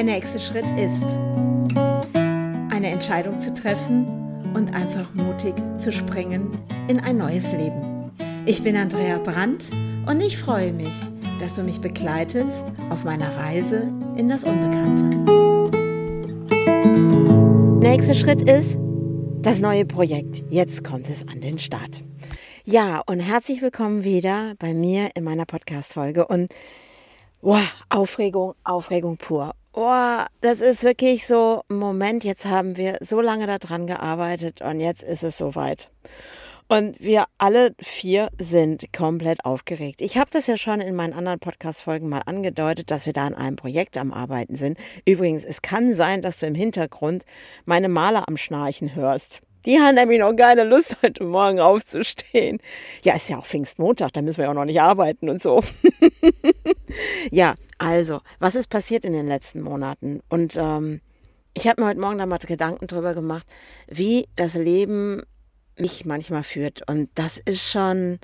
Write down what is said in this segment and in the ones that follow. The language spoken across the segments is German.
Der nächste Schritt ist, eine Entscheidung zu treffen und einfach mutig zu springen in ein neues Leben. Ich bin Andrea Brandt und ich freue mich, dass du mich begleitest auf meiner Reise in das Unbekannte. Nächster Schritt ist das neue Projekt. Jetzt kommt es an den Start. Ja, und herzlich willkommen wieder bei mir in meiner Podcast-Folge. Und wow, Aufregung, Aufregung pur. Oh, das ist wirklich so Moment. Jetzt haben wir so lange daran gearbeitet und jetzt ist es soweit. Und wir alle vier sind komplett aufgeregt. Ich habe das ja schon in meinen anderen Podcast-Folgen mal angedeutet, dass wir da an einem Projekt am Arbeiten sind. Übrigens, es kann sein, dass du im Hintergrund meine Maler am Schnarchen hörst. Die haben nämlich noch keine Lust, heute Morgen aufzustehen. Ja, ist ja auch Pfingstmontag, da müssen wir ja auch noch nicht arbeiten und so. ja, also, was ist passiert in den letzten Monaten? Und ähm, ich habe mir heute Morgen da mal Gedanken drüber gemacht, wie das Leben mich manchmal führt. Und das ist schon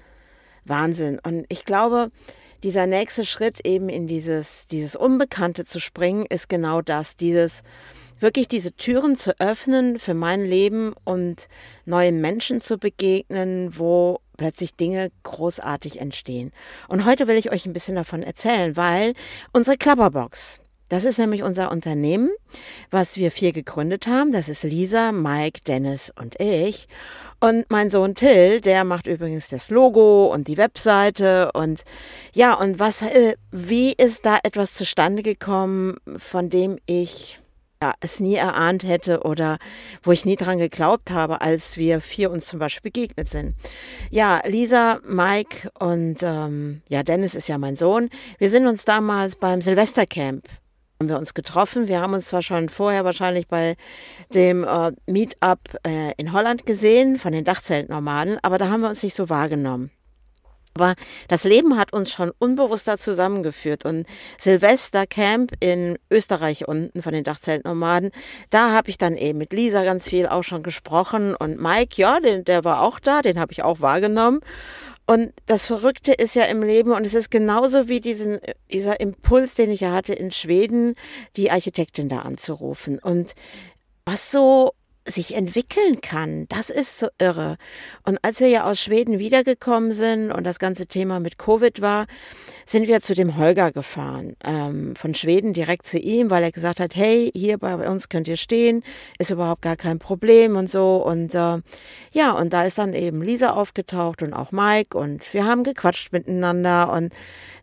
Wahnsinn. Und ich glaube, dieser nächste Schritt eben in dieses, dieses Unbekannte zu springen, ist genau das, dieses wirklich diese Türen zu öffnen für mein Leben und neuen Menschen zu begegnen, wo plötzlich Dinge großartig entstehen. Und heute will ich euch ein bisschen davon erzählen, weil unsere Klapperbox, das ist nämlich unser Unternehmen, was wir vier gegründet haben. Das ist Lisa, Mike, Dennis und ich. Und mein Sohn Till, der macht übrigens das Logo und die Webseite. Und ja, und was, äh, wie ist da etwas zustande gekommen, von dem ich es nie erahnt hätte oder wo ich nie dran geglaubt habe, als wir vier uns zum Beispiel begegnet sind. Ja, Lisa, Mike und ähm, ja, Dennis ist ja mein Sohn. Wir sind uns damals beim Silvestercamp haben wir uns getroffen. Wir haben uns zwar schon vorher wahrscheinlich bei dem äh, Meetup äh, in Holland gesehen von den Dachzeltnomaden, aber da haben wir uns nicht so wahrgenommen. Aber das Leben hat uns schon unbewusster zusammengeführt. Und Silvestercamp in Österreich unten von den Dachzeltnomaden, da habe ich dann eben mit Lisa ganz viel auch schon gesprochen. Und Mike, ja, den, der war auch da, den habe ich auch wahrgenommen. Und das Verrückte ist ja im Leben, und es ist genauso wie diesen, dieser Impuls, den ich ja hatte in Schweden, die Architektin da anzurufen. Und was so sich entwickeln kann. Das ist so irre. Und als wir ja aus Schweden wiedergekommen sind und das ganze Thema mit Covid war, sind wir zu dem Holger gefahren. Ähm, von Schweden direkt zu ihm, weil er gesagt hat, hey, hier bei uns könnt ihr stehen, ist überhaupt gar kein Problem und so. Und äh, ja, und da ist dann eben Lisa aufgetaucht und auch Mike und wir haben gequatscht miteinander und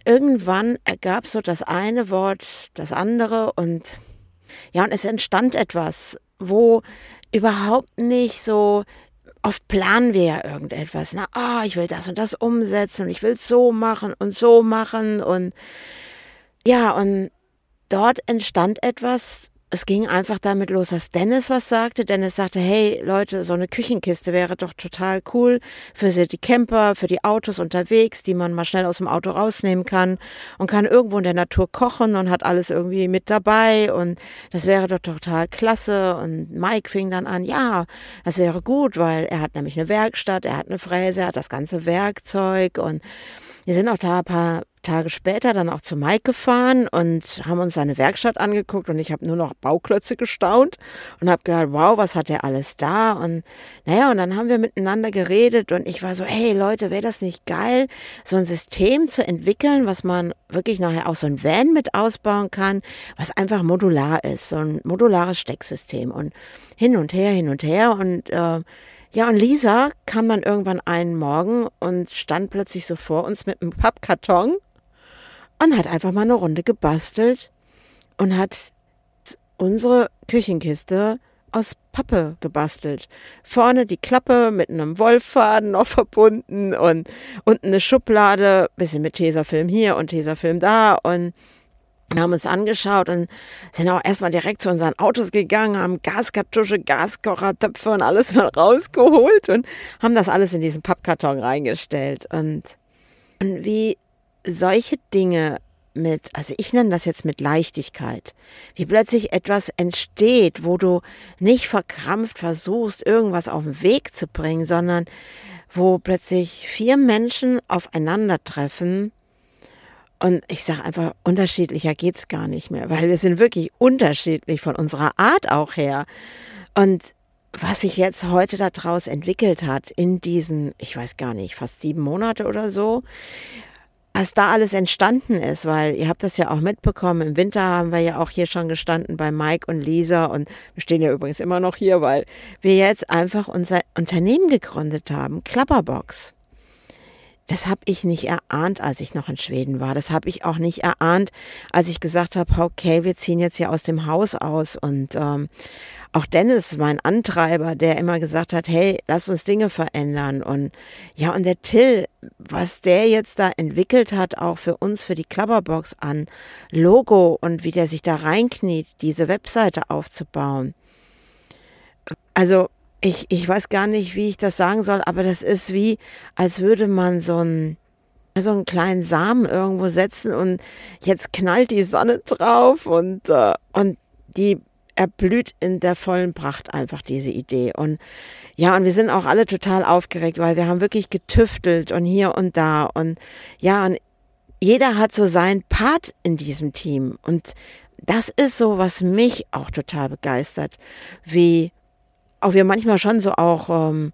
irgendwann ergab so das eine Wort, das andere und ja, und es entstand etwas, wo überhaupt nicht so oft planen wir ja irgendetwas. Na, oh, ich will das und das umsetzen und ich will so machen und so machen und ja, und dort entstand etwas, es ging einfach damit los, dass Dennis was sagte. Dennis sagte, hey Leute, so eine Küchenkiste wäre doch total cool für die Camper, für die Autos unterwegs, die man mal schnell aus dem Auto rausnehmen kann und kann irgendwo in der Natur kochen und hat alles irgendwie mit dabei und das wäre doch total klasse. Und Mike fing dann an, ja, das wäre gut, weil er hat nämlich eine Werkstatt, er hat eine Fräse, er hat das ganze Werkzeug und wir sind auch da ein paar Tage später dann auch zu Mike gefahren und haben uns seine Werkstatt angeguckt und ich habe nur noch Bauklötze gestaunt und habe gedacht, wow, was hat der alles da? Und naja, und dann haben wir miteinander geredet und ich war so, hey Leute, wäre das nicht geil, so ein System zu entwickeln, was man wirklich nachher auch so ein Van mit ausbauen kann, was einfach modular ist, so ein modulares Stecksystem und hin und her, hin und her und äh, ja, und Lisa kam dann irgendwann einen Morgen und stand plötzlich so vor uns mit einem Pappkarton und hat einfach mal eine Runde gebastelt und hat unsere Küchenkiste aus Pappe gebastelt. Vorne die Klappe mit einem Wollfaden noch verbunden und unten eine Schublade, bisschen mit Tesafilm hier und Tesafilm da und wir haben uns angeschaut und sind auch erstmal direkt zu unseren Autos gegangen, haben Gaskartusche, Gaskocher, Töpfe und alles mal rausgeholt und haben das alles in diesen Pappkarton reingestellt. Und, und wie solche Dinge mit, also ich nenne das jetzt mit Leichtigkeit, wie plötzlich etwas entsteht, wo du nicht verkrampft versuchst, irgendwas auf den Weg zu bringen, sondern wo plötzlich vier Menschen aufeinandertreffen Und ich sage einfach, unterschiedlicher geht es gar nicht mehr, weil wir sind wirklich unterschiedlich von unserer Art auch her. Und was sich jetzt heute daraus entwickelt hat in diesen, ich weiß gar nicht, fast sieben Monate oder so, was da alles entstanden ist, weil ihr habt das ja auch mitbekommen. Im Winter haben wir ja auch hier schon gestanden bei Mike und Lisa und wir stehen ja übrigens immer noch hier, weil wir jetzt einfach unser Unternehmen gegründet haben, Klapperbox. Das habe ich nicht erahnt, als ich noch in Schweden war. Das habe ich auch nicht erahnt, als ich gesagt habe, okay, wir ziehen jetzt hier aus dem Haus aus. Und ähm, auch Dennis, mein Antreiber, der immer gesagt hat, hey, lass uns Dinge verändern. Und ja, und der Till, was der jetzt da entwickelt hat, auch für uns, für die Klapperbox an Logo und wie der sich da reinkniet, diese Webseite aufzubauen. Also ich, ich weiß gar nicht, wie ich das sagen soll, aber das ist wie, als würde man so einen, so einen kleinen Samen irgendwo setzen und jetzt knallt die Sonne drauf und, äh, und die erblüht in der vollen Pracht einfach diese Idee. Und ja, und wir sind auch alle total aufgeregt, weil wir haben wirklich getüftelt und hier und da und ja, und jeder hat so seinen Part in diesem Team und das ist so, was mich auch total begeistert, wie auch wir manchmal schon so auch, ähm,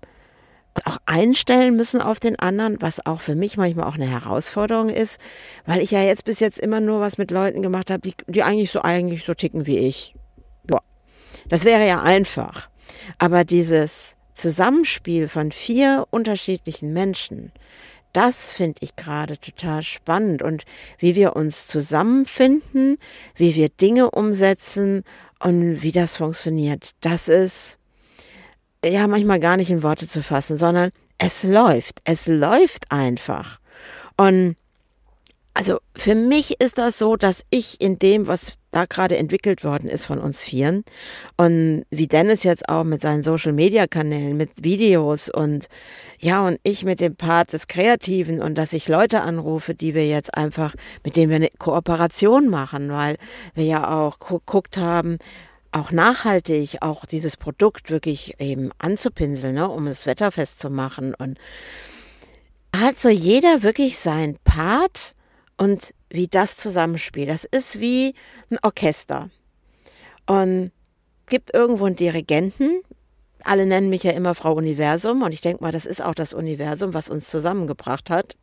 auch einstellen müssen auf den anderen, was auch für mich manchmal auch eine Herausforderung ist, weil ich ja jetzt bis jetzt immer nur was mit Leuten gemacht habe, die, die eigentlich so eigentlich so ticken wie ich. Ja. Das wäre ja einfach. Aber dieses Zusammenspiel von vier unterschiedlichen Menschen, das finde ich gerade total spannend und wie wir uns zusammenfinden, wie wir Dinge umsetzen und wie das funktioniert. Das ist ja manchmal gar nicht in Worte zu fassen, sondern es läuft. Es läuft einfach. Und also für mich ist das so, dass ich in dem, was da gerade entwickelt worden ist von uns Vieren und wie Dennis jetzt auch mit seinen Social Media Kanälen, mit Videos und ja, und ich mit dem Part des Kreativen und dass ich Leute anrufe, die wir jetzt einfach, mit denen wir eine Kooperation machen, weil wir ja auch geguckt haben, auch nachhaltig, auch dieses Produkt wirklich eben anzupinseln, ne, um es wetterfest zu machen. Und hat so jeder wirklich sein Part und wie das zusammenspielt. Das ist wie ein Orchester. Und gibt irgendwo einen Dirigenten. Alle nennen mich ja immer Frau Universum und ich denke mal, das ist auch das Universum, was uns zusammengebracht hat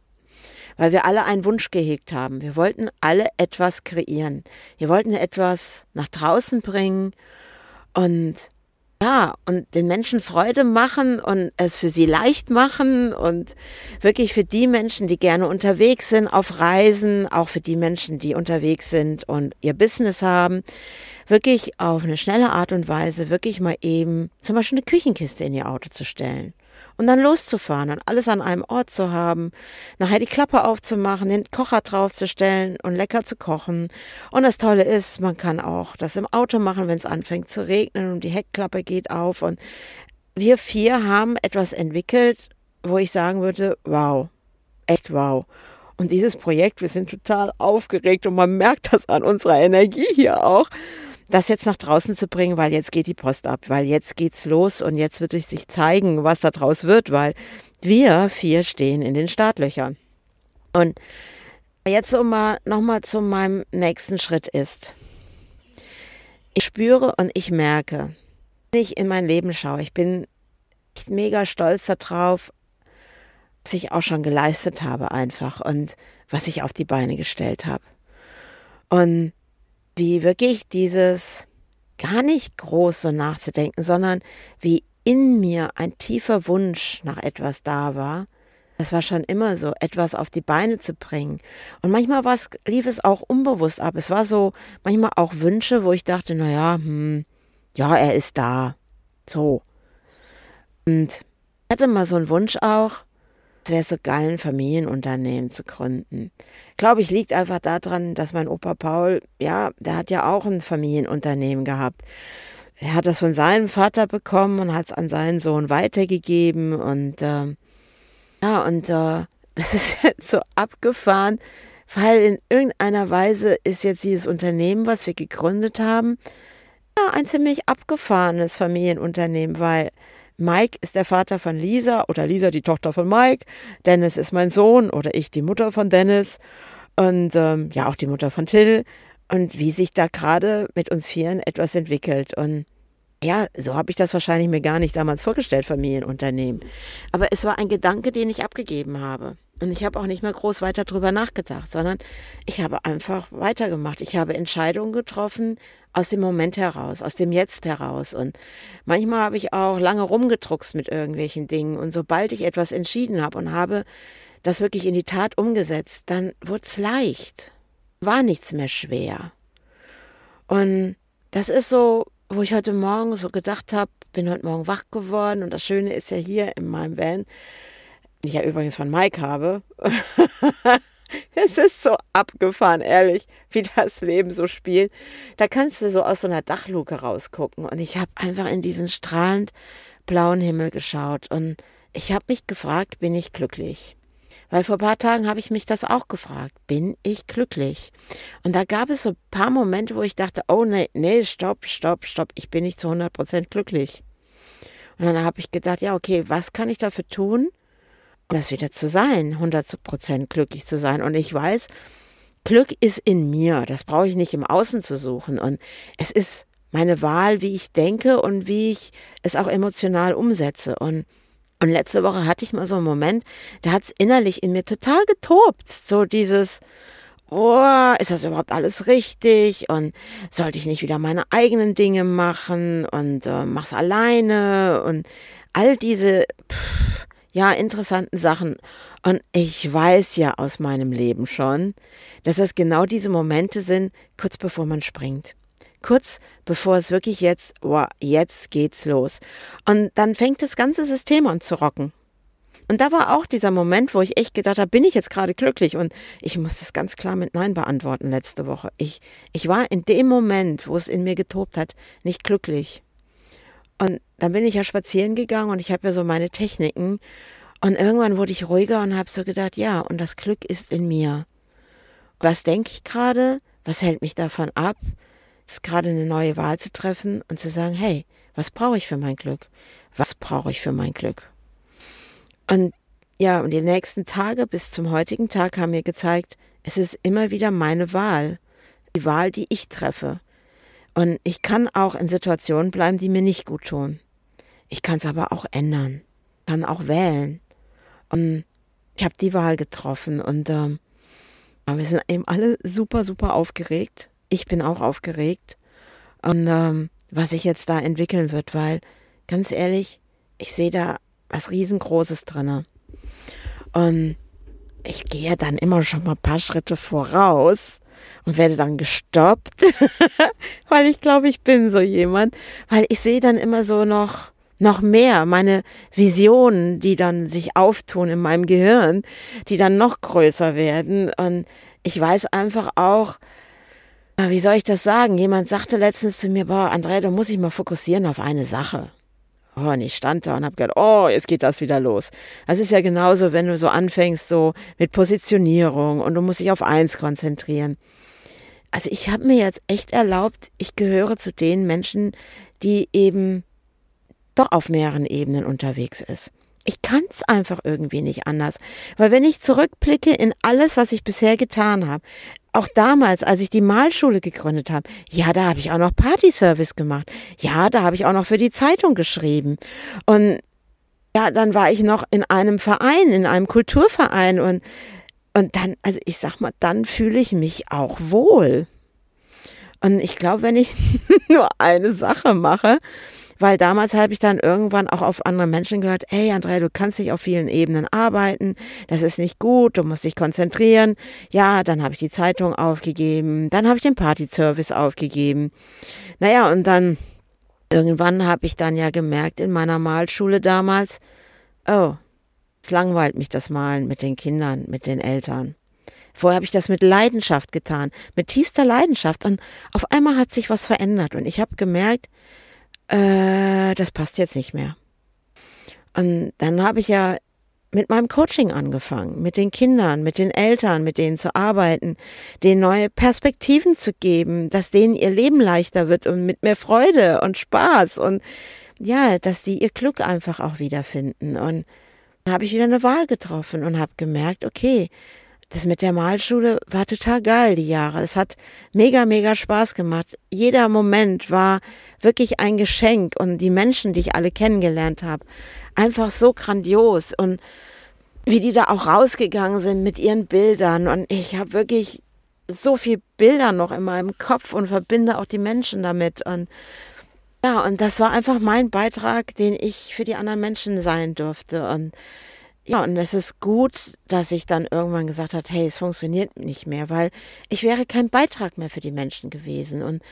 weil wir alle einen Wunsch gehegt haben. Wir wollten alle etwas kreieren. Wir wollten etwas nach draußen bringen und ja, und den Menschen Freude machen und es für sie leicht machen und wirklich für die Menschen, die gerne unterwegs sind, auf Reisen, auch für die Menschen, die unterwegs sind und ihr Business haben, wirklich auf eine schnelle Art und Weise wirklich mal eben zum Beispiel eine Küchenkiste in ihr Auto zu stellen und dann loszufahren und alles an einem Ort zu haben, nachher die Klappe aufzumachen, den Kocher draufzustellen und lecker zu kochen. Und das Tolle ist, man kann auch das im Auto machen, wenn es anfängt zu regnen und die Heckklappe geht auf. Und wir vier haben etwas entwickelt, wo ich sagen würde, wow, echt wow. Und dieses Projekt, wir sind total aufgeregt und man merkt das an unserer Energie hier auch das jetzt nach draußen zu bringen, weil jetzt geht die Post ab, weil jetzt geht's los und jetzt wird sich zeigen, was da draus wird, weil wir vier stehen in den Startlöchern. Und jetzt um mal nochmal zu meinem nächsten Schritt ist. Ich spüre und ich merke, wenn ich in mein Leben schaue, ich bin mega stolz darauf, was ich auch schon geleistet habe einfach und was ich auf die Beine gestellt habe. Und wie wirklich dieses gar nicht groß so nachzudenken, sondern wie in mir ein tiefer Wunsch nach etwas da war. Das war schon immer so, etwas auf die Beine zu bringen. Und manchmal lief es auch unbewusst ab. Es war so, manchmal auch Wünsche, wo ich dachte, naja, hm, ja, er ist da. So. Und ich hatte mal so einen Wunsch auch, es wäre so geil, ein Familienunternehmen zu gründen. Glaube ich, liegt einfach daran, dass mein Opa Paul, ja, der hat ja auch ein Familienunternehmen gehabt. Er hat das von seinem Vater bekommen und hat es an seinen Sohn weitergegeben und äh, ja, und äh, das ist jetzt so abgefahren, weil in irgendeiner Weise ist jetzt dieses Unternehmen, was wir gegründet haben, ja, ein ziemlich abgefahrenes Familienunternehmen, weil Mike ist der Vater von Lisa oder Lisa die Tochter von Mike. Dennis ist mein Sohn oder ich die Mutter von Dennis. und ähm, ja auch die Mutter von Till und wie sich da gerade mit uns Vieren etwas entwickelt. Und ja, so habe ich das wahrscheinlich mir gar nicht damals vorgestellt, Familienunternehmen. Aber es war ein Gedanke, den ich abgegeben habe. Und ich habe auch nicht mehr groß weiter drüber nachgedacht, sondern ich habe einfach weitergemacht. Ich habe Entscheidungen getroffen aus dem Moment heraus, aus dem Jetzt heraus. Und manchmal habe ich auch lange rumgedruckst mit irgendwelchen Dingen. Und sobald ich etwas entschieden habe und habe das wirklich in die Tat umgesetzt, dann wurde es leicht. War nichts mehr schwer. Und das ist so, wo ich heute Morgen so gedacht habe, bin heute Morgen wach geworden. Und das Schöne ist ja hier in meinem Van, die ich ja übrigens von Mike habe. es ist so abgefahren, ehrlich, wie das Leben so spielt. Da kannst du so aus so einer Dachluke rausgucken. Und ich habe einfach in diesen strahlend blauen Himmel geschaut. Und ich habe mich gefragt, bin ich glücklich? Weil vor ein paar Tagen habe ich mich das auch gefragt. Bin ich glücklich? Und da gab es so ein paar Momente, wo ich dachte, oh nee, nee, stopp, stopp, stopp, ich bin nicht zu 100 Prozent glücklich. Und dann habe ich gedacht, ja, okay, was kann ich dafür tun, das wieder zu sein, 100 Prozent glücklich zu sein. Und ich weiß, Glück ist in mir. Das brauche ich nicht im Außen zu suchen. Und es ist meine Wahl, wie ich denke und wie ich es auch emotional umsetze. Und, und letzte Woche hatte ich mal so einen Moment, da hat es innerlich in mir total getobt. So dieses, oh, ist das überhaupt alles richtig? Und sollte ich nicht wieder meine eigenen Dinge machen und äh, mach's alleine? Und all diese, pff, ja, interessanten Sachen. Und ich weiß ja aus meinem Leben schon, dass es genau diese Momente sind, kurz bevor man springt. Kurz bevor es wirklich jetzt, wow, jetzt geht's los. Und dann fängt das ganze System an zu rocken. Und da war auch dieser Moment, wo ich echt gedacht habe, bin ich jetzt gerade glücklich? Und ich muss das ganz klar mit Nein beantworten letzte Woche. Ich, ich war in dem Moment, wo es in mir getobt hat, nicht glücklich. Und dann bin ich ja spazieren gegangen und ich habe ja so meine Techniken. Und irgendwann wurde ich ruhiger und habe so gedacht, ja, und das Glück ist in mir. Was denke ich gerade? Was hält mich davon ab, jetzt gerade eine neue Wahl zu treffen und zu sagen, hey, was brauche ich für mein Glück? Was brauche ich für mein Glück? Und ja, und die nächsten Tage bis zum heutigen Tag haben mir gezeigt, es ist immer wieder meine Wahl. Die Wahl, die ich treffe. Und ich kann auch in Situationen bleiben, die mir nicht gut tun. Ich kann es aber auch ändern, kann auch wählen. Und ich habe die Wahl getroffen und ähm, wir sind eben alle super, super aufgeregt. Ich bin auch aufgeregt. Und ähm, was sich jetzt da entwickeln wird, weil ganz ehrlich, ich sehe da was riesengroßes drinne. Und ich gehe dann immer schon mal ein paar Schritte voraus und werde dann gestoppt, weil ich glaube, ich bin so jemand, weil ich sehe dann immer so noch noch mehr meine Visionen, die dann sich auftun in meinem Gehirn, die dann noch größer werden und ich weiß einfach auch, wie soll ich das sagen? Jemand sagte letztens zu mir, boah, Andrea, du musst dich mal fokussieren auf eine Sache. Oh, und ich stand da und habe gedacht, oh, jetzt geht das wieder los. Das ist ja genauso, wenn du so anfängst, so mit Positionierung und du musst dich auf eins konzentrieren. Also ich habe mir jetzt echt erlaubt, ich gehöre zu den Menschen, die eben doch auf mehreren Ebenen unterwegs ist. Ich kann es einfach irgendwie nicht anders. Weil wenn ich zurückblicke in alles, was ich bisher getan habe, auch damals, als ich die Malschule gegründet habe, ja, da habe ich auch noch Partyservice gemacht. Ja, da habe ich auch noch für die Zeitung geschrieben. Und ja, dann war ich noch in einem Verein, in einem Kulturverein und und dann, also ich sag mal, dann fühle ich mich auch wohl. Und ich glaube, wenn ich nur eine Sache mache, weil damals habe ich dann irgendwann auch auf andere Menschen gehört, hey Andrea, du kannst nicht auf vielen Ebenen arbeiten, das ist nicht gut, du musst dich konzentrieren. Ja, dann habe ich die Zeitung aufgegeben, dann habe ich den Party-Service aufgegeben. Naja, und dann irgendwann habe ich dann ja gemerkt in meiner Malschule damals, oh, es langweilt mich das Malen mit den Kindern, mit den Eltern. Vorher habe ich das mit Leidenschaft getan, mit tiefster Leidenschaft. Und auf einmal hat sich was verändert. Und ich habe gemerkt, äh, das passt jetzt nicht mehr. Und dann habe ich ja mit meinem Coaching angefangen, mit den Kindern, mit den Eltern, mit denen zu arbeiten, denen neue Perspektiven zu geben, dass denen ihr Leben leichter wird und mit mehr Freude und Spaß und ja, dass die ihr Glück einfach auch wiederfinden. Und habe ich wieder eine Wahl getroffen und habe gemerkt, okay, das mit der Malschule war total geil, die Jahre. Es hat mega, mega Spaß gemacht. Jeder Moment war wirklich ein Geschenk. Und die Menschen, die ich alle kennengelernt habe, einfach so grandios. Und wie die da auch rausgegangen sind mit ihren Bildern. Und ich habe wirklich so viel Bilder noch in meinem Kopf und verbinde auch die Menschen damit. Und ja, und das war einfach mein Beitrag, den ich für die anderen Menschen sein durfte. Und ja, und es ist gut, dass ich dann irgendwann gesagt habe, hey, es funktioniert nicht mehr, weil ich wäre kein Beitrag mehr für die Menschen gewesen. Und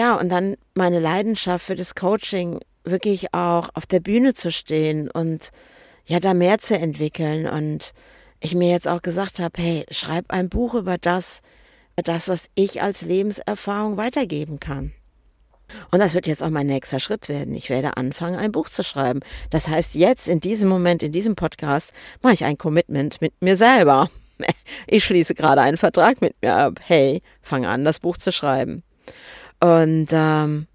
ja, und dann meine Leidenschaft für das Coaching wirklich auch auf der Bühne zu stehen und ja, da mehr zu entwickeln. Und ich mir jetzt auch gesagt habe, hey, schreib ein Buch über das, das, was ich als Lebenserfahrung weitergeben kann. Und das wird jetzt auch mein nächster Schritt werden. Ich werde anfangen, ein Buch zu schreiben. Das heißt, jetzt in diesem Moment, in diesem Podcast, mache ich ein Commitment mit mir selber. Ich schließe gerade einen Vertrag mit mir ab. Hey, fange an, das Buch zu schreiben. Und, ähm,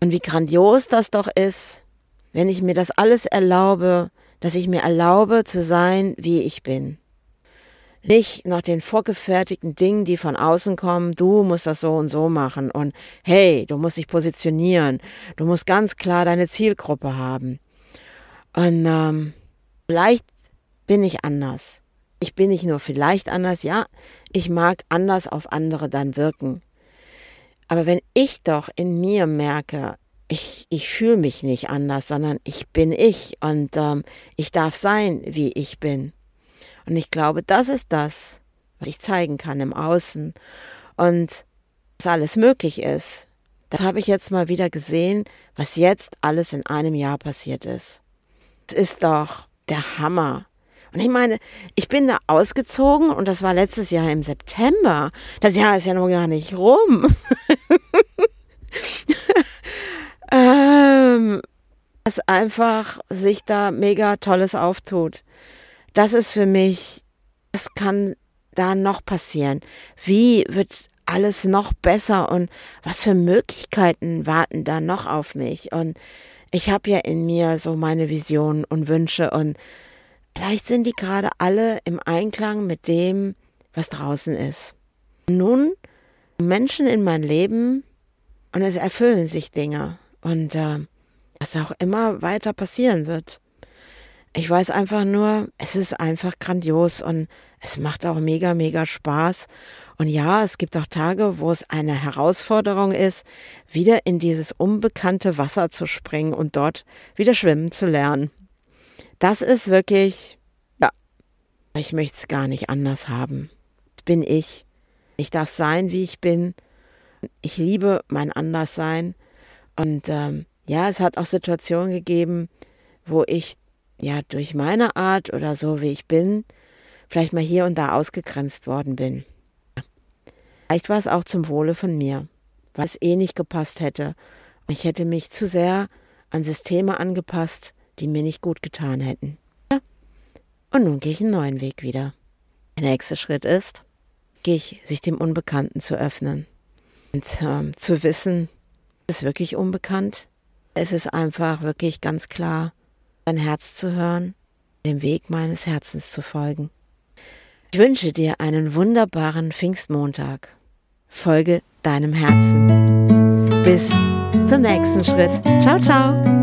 und wie grandios das doch ist, wenn ich mir das alles erlaube, dass ich mir erlaube zu sein, wie ich bin nicht nach den vorgefertigten Dingen, die von außen kommen, du musst das so und so machen und hey, du musst dich positionieren, du musst ganz klar deine Zielgruppe haben. Und ähm, vielleicht bin ich anders. Ich bin nicht nur vielleicht anders, ja, ich mag anders auf andere dann wirken. Aber wenn ich doch in mir merke, ich, ich fühle mich nicht anders, sondern ich bin ich und ähm, ich darf sein, wie ich bin und ich glaube, das ist das, was ich zeigen kann im Außen. Und dass alles möglich ist. Das habe ich jetzt mal wieder gesehen, was jetzt alles in einem Jahr passiert ist. Es ist doch der Hammer. Und ich meine, ich bin da ausgezogen und das war letztes Jahr im September. Das Jahr ist ja noch gar nicht rum. ähm, dass einfach sich da mega Tolles auftut das ist für mich, was kann da noch passieren? Wie wird alles noch besser und was für Möglichkeiten warten da noch auf mich? Und ich habe ja in mir so meine Visionen und Wünsche und vielleicht sind die gerade alle im Einklang mit dem, was draußen ist. Nun Menschen in mein Leben und es erfüllen sich Dinge und äh, was auch immer weiter passieren wird. Ich weiß einfach nur, es ist einfach grandios und es macht auch mega, mega Spaß. Und ja, es gibt auch Tage, wo es eine Herausforderung ist, wieder in dieses unbekannte Wasser zu springen und dort wieder schwimmen zu lernen. Das ist wirklich, ja, ich möchte es gar nicht anders haben. Das bin ich. Ich darf sein, wie ich bin. Ich liebe mein Anderssein. Und ähm, ja, es hat auch Situationen gegeben, wo ich ja, durch meine Art oder so, wie ich bin, vielleicht mal hier und da ausgegrenzt worden bin. Vielleicht war es auch zum Wohle von mir, weil es eh nicht gepasst hätte. Ich hätte mich zu sehr an Systeme angepasst, die mir nicht gut getan hätten. Und nun gehe ich einen neuen Weg wieder. Der nächste Schritt ist, gehe ich, sich dem Unbekannten zu öffnen. Und ähm, zu wissen, es ist wirklich unbekannt. Es ist einfach wirklich ganz klar dein Herz zu hören, dem Weg meines Herzens zu folgen. Ich wünsche dir einen wunderbaren Pfingstmontag. Folge deinem Herzen. Bis zum nächsten Schritt. Ciao, ciao.